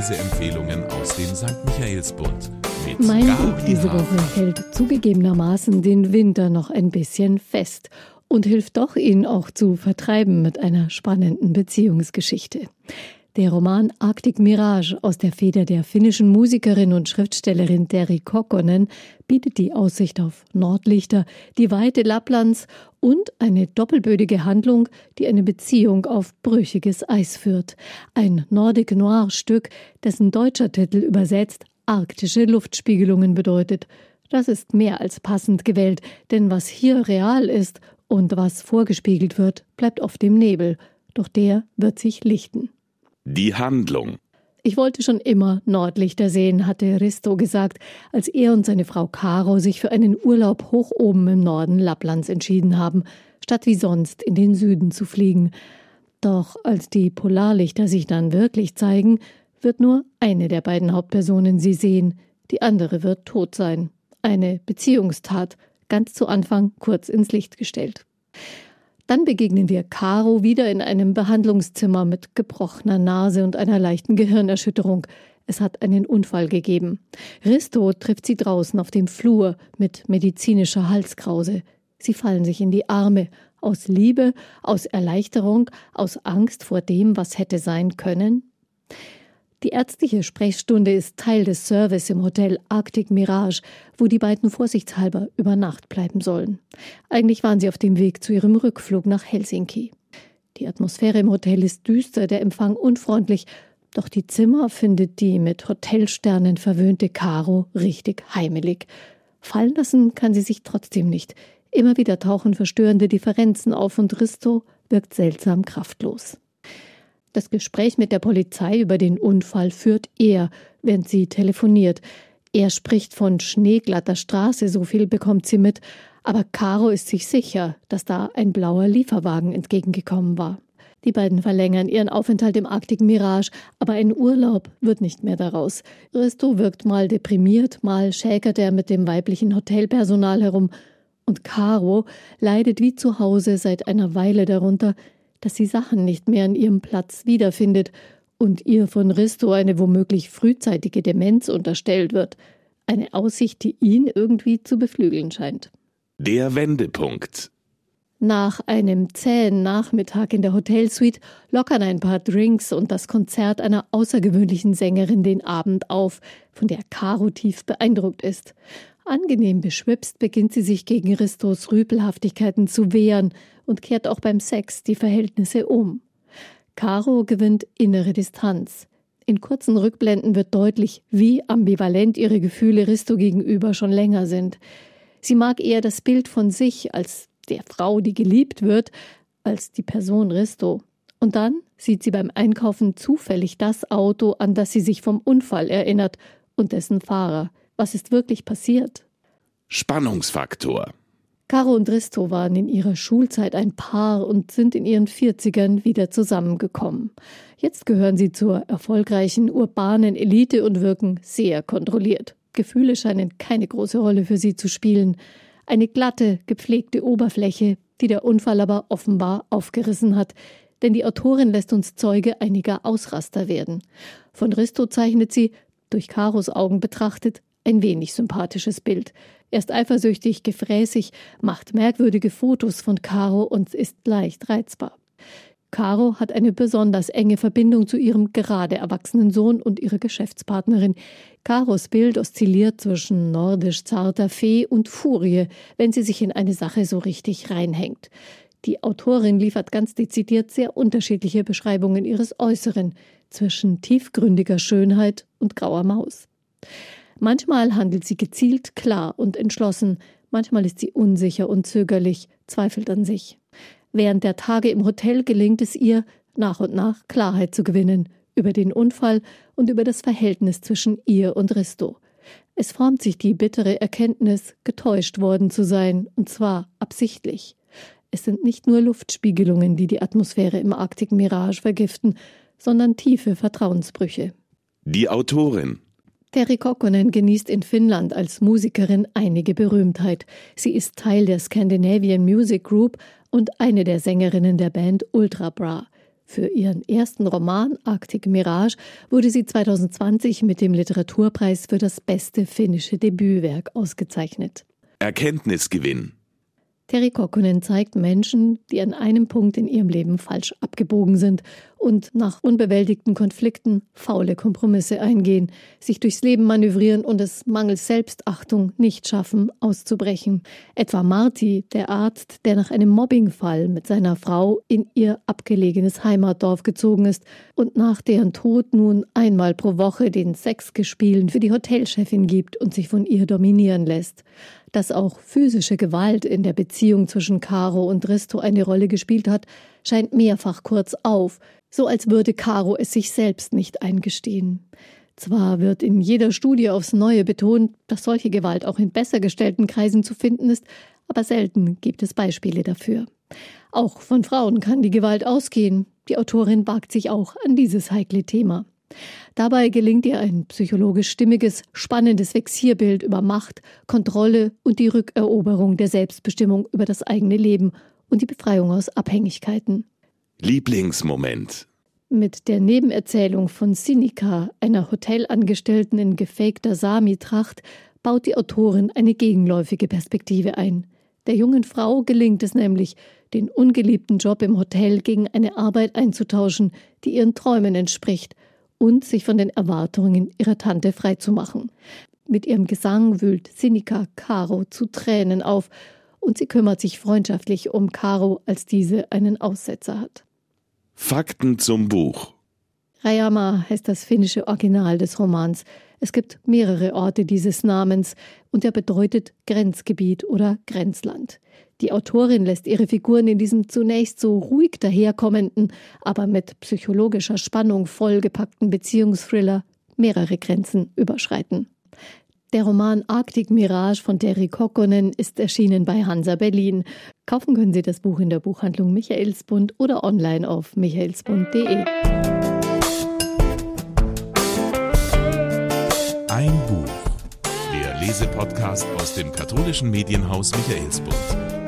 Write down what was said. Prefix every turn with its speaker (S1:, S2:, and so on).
S1: Leseempfehlungen aus dem St. Michaelsbund. Mit
S2: mein
S1: Gabi
S2: Buch diese. Woche hält zugegebenermaßen den Winter noch ein bisschen fest und hilft doch, ihn auch zu vertreiben mit einer spannenden Beziehungsgeschichte. Der Roman Arctic Mirage aus der Feder der finnischen Musikerin und Schriftstellerin Terry Kokkonen bietet die Aussicht auf Nordlichter, die Weite Lapplands und eine doppelbödige Handlung, die eine Beziehung auf brüchiges Eis führt. Ein Nordic Noir Stück, dessen deutscher Titel übersetzt arktische Luftspiegelungen bedeutet. Das ist mehr als passend gewählt, denn was hier real ist und was vorgespiegelt wird, bleibt oft im Nebel. Doch der wird sich lichten.
S1: Die Handlung.
S2: Ich wollte schon immer Nordlichter sehen, hatte Risto gesagt, als er und seine Frau Caro sich für einen Urlaub hoch oben im Norden Lapplands entschieden haben, statt wie sonst in den Süden zu fliegen. Doch als die Polarlichter sich dann wirklich zeigen, wird nur eine der beiden Hauptpersonen sie sehen, die andere wird tot sein. Eine Beziehungstat, ganz zu Anfang kurz ins Licht gestellt. Dann begegnen wir Caro wieder in einem Behandlungszimmer mit gebrochener Nase und einer leichten Gehirnerschütterung. Es hat einen Unfall gegeben. Risto trifft sie draußen auf dem Flur mit medizinischer Halskrause. Sie fallen sich in die Arme. Aus Liebe, aus Erleichterung, aus Angst vor dem, was hätte sein können? Die ärztliche Sprechstunde ist Teil des Service im Hotel Arctic Mirage, wo die beiden vorsichtshalber über Nacht bleiben sollen. Eigentlich waren sie auf dem Weg zu ihrem Rückflug nach Helsinki. Die Atmosphäre im Hotel ist düster, der Empfang unfreundlich, doch die Zimmer findet die mit Hotelsternen verwöhnte Caro richtig heimelig. Fallen lassen kann sie sich trotzdem nicht. Immer wieder tauchen verstörende Differenzen auf und Risto wirkt seltsam kraftlos. Das Gespräch mit der Polizei über den Unfall führt er, während sie telefoniert. Er spricht von schneeglatter Straße, so viel bekommt sie mit, aber Caro ist sich sicher, dass da ein blauer Lieferwagen entgegengekommen war. Die beiden verlängern ihren Aufenthalt im Arctic Mirage, aber ein Urlaub wird nicht mehr daraus. Risto wirkt mal deprimiert, mal schäkert er mit dem weiblichen Hotelpersonal herum, und Caro leidet wie zu Hause seit einer Weile darunter, dass sie Sachen nicht mehr an ihrem Platz wiederfindet und ihr von Risto eine womöglich frühzeitige Demenz unterstellt wird. Eine Aussicht, die ihn irgendwie zu beflügeln scheint.
S1: Der Wendepunkt.
S2: Nach einem zähen Nachmittag in der Hotelsuite lockern ein paar Drinks und das Konzert einer außergewöhnlichen Sängerin den Abend auf, von der Caro tief beeindruckt ist. Angenehm beschwipst beginnt sie sich gegen Ristos Rüpelhaftigkeiten zu wehren und kehrt auch beim Sex die Verhältnisse um. Caro gewinnt innere Distanz. In kurzen Rückblenden wird deutlich, wie ambivalent ihre Gefühle Risto gegenüber schon länger sind. Sie mag eher das Bild von sich als der Frau, die geliebt wird, als die Person Risto. Und dann sieht sie beim Einkaufen zufällig das Auto, an das sie sich vom Unfall erinnert und dessen Fahrer. Was ist wirklich passiert?
S1: Spannungsfaktor.
S2: Caro und Risto waren in ihrer Schulzeit ein Paar und sind in ihren 40ern wieder zusammengekommen. Jetzt gehören sie zur erfolgreichen urbanen Elite und wirken sehr kontrolliert. Gefühle scheinen keine große Rolle für sie zu spielen. Eine glatte, gepflegte Oberfläche, die der Unfall aber offenbar aufgerissen hat. Denn die Autorin lässt uns Zeuge einiger Ausraster werden. Von Risto zeichnet sie, durch Caros Augen betrachtet, ein wenig sympathisches Bild. Er ist eifersüchtig, gefräßig, macht merkwürdige Fotos von Caro und ist leicht reizbar. Caro hat eine besonders enge Verbindung zu ihrem gerade erwachsenen Sohn und ihrer Geschäftspartnerin. Caros Bild oszilliert zwischen nordisch zarter Fee und Furie, wenn sie sich in eine Sache so richtig reinhängt. Die Autorin liefert ganz dezidiert sehr unterschiedliche Beschreibungen ihres Äußeren zwischen tiefgründiger Schönheit und grauer Maus. Manchmal handelt sie gezielt, klar und entschlossen, manchmal ist sie unsicher und zögerlich, zweifelt an sich. Während der Tage im Hotel gelingt es ihr, nach und nach Klarheit zu gewinnen über den Unfall und über das Verhältnis zwischen ihr und Risto. Es formt sich die bittere Erkenntnis, getäuscht worden zu sein, und zwar absichtlich. Es sind nicht nur Luftspiegelungen, die die Atmosphäre im Arctic Mirage vergiften, sondern tiefe Vertrauensbrüche.
S1: Die Autorin.
S2: Terry Kokkonen genießt in Finnland als Musikerin einige Berühmtheit. Sie ist Teil der Scandinavian Music Group und eine der Sängerinnen der Band Ultra Bra. Für ihren ersten Roman Arctic Mirage wurde sie 2020 mit dem Literaturpreis für das beste finnische Debütwerk ausgezeichnet.
S1: Erkenntnisgewinn.
S2: Terry Kokkonen zeigt Menschen, die an einem Punkt in ihrem Leben falsch abgebogen sind und nach unbewältigten Konflikten faule Kompromisse eingehen, sich durchs Leben manövrieren und es mangels Selbstachtung nicht schaffen, auszubrechen. Etwa Marty, der Arzt, der nach einem Mobbingfall mit seiner Frau in ihr abgelegenes Heimatdorf gezogen ist und nach deren Tod nun einmal pro Woche den Sexgespielen für die Hotelchefin gibt und sich von ihr dominieren lässt. Dass auch physische Gewalt in der Beziehung zwischen Caro und Risto eine Rolle gespielt hat, scheint mehrfach kurz auf, so als würde Caro es sich selbst nicht eingestehen. Zwar wird in jeder Studie aufs Neue betont, dass solche Gewalt auch in besser gestellten Kreisen zu finden ist, aber selten gibt es Beispiele dafür. Auch von Frauen kann die Gewalt ausgehen. Die Autorin wagt sich auch an dieses heikle Thema. Dabei gelingt ihr ein psychologisch stimmiges, spannendes Vexierbild über Macht, Kontrolle und die Rückeroberung der Selbstbestimmung über das eigene Leben und die Befreiung aus Abhängigkeiten.
S1: Lieblingsmoment.
S2: Mit der Nebenerzählung von Sinika, einer Hotelangestellten in gefakter Sami-Tracht, baut die Autorin eine gegenläufige Perspektive ein. Der jungen Frau gelingt es nämlich, den ungeliebten Job im Hotel gegen eine Arbeit einzutauschen, die ihren Träumen entspricht und sich von den Erwartungen ihrer Tante freizumachen. Mit ihrem Gesang wühlt Sinika Caro zu Tränen auf und sie kümmert sich freundschaftlich um Caro, als diese einen Aussetzer hat.
S1: Fakten zum Buch.
S2: Rayama heißt das finnische Original des Romans. Es gibt mehrere Orte dieses Namens und er bedeutet Grenzgebiet oder Grenzland. Die Autorin lässt ihre Figuren in diesem zunächst so ruhig daherkommenden, aber mit psychologischer Spannung vollgepackten Beziehungsthriller mehrere Grenzen überschreiten. Der Roman Arctic Mirage von Terry Kokkonen ist erschienen bei Hansa Berlin. Kaufen können Sie das Buch in der Buchhandlung Michaelsbund oder online auf michaelsbund.de.
S1: Ein Buch. Der Lesepodcast aus dem katholischen Medienhaus Michaelsbund.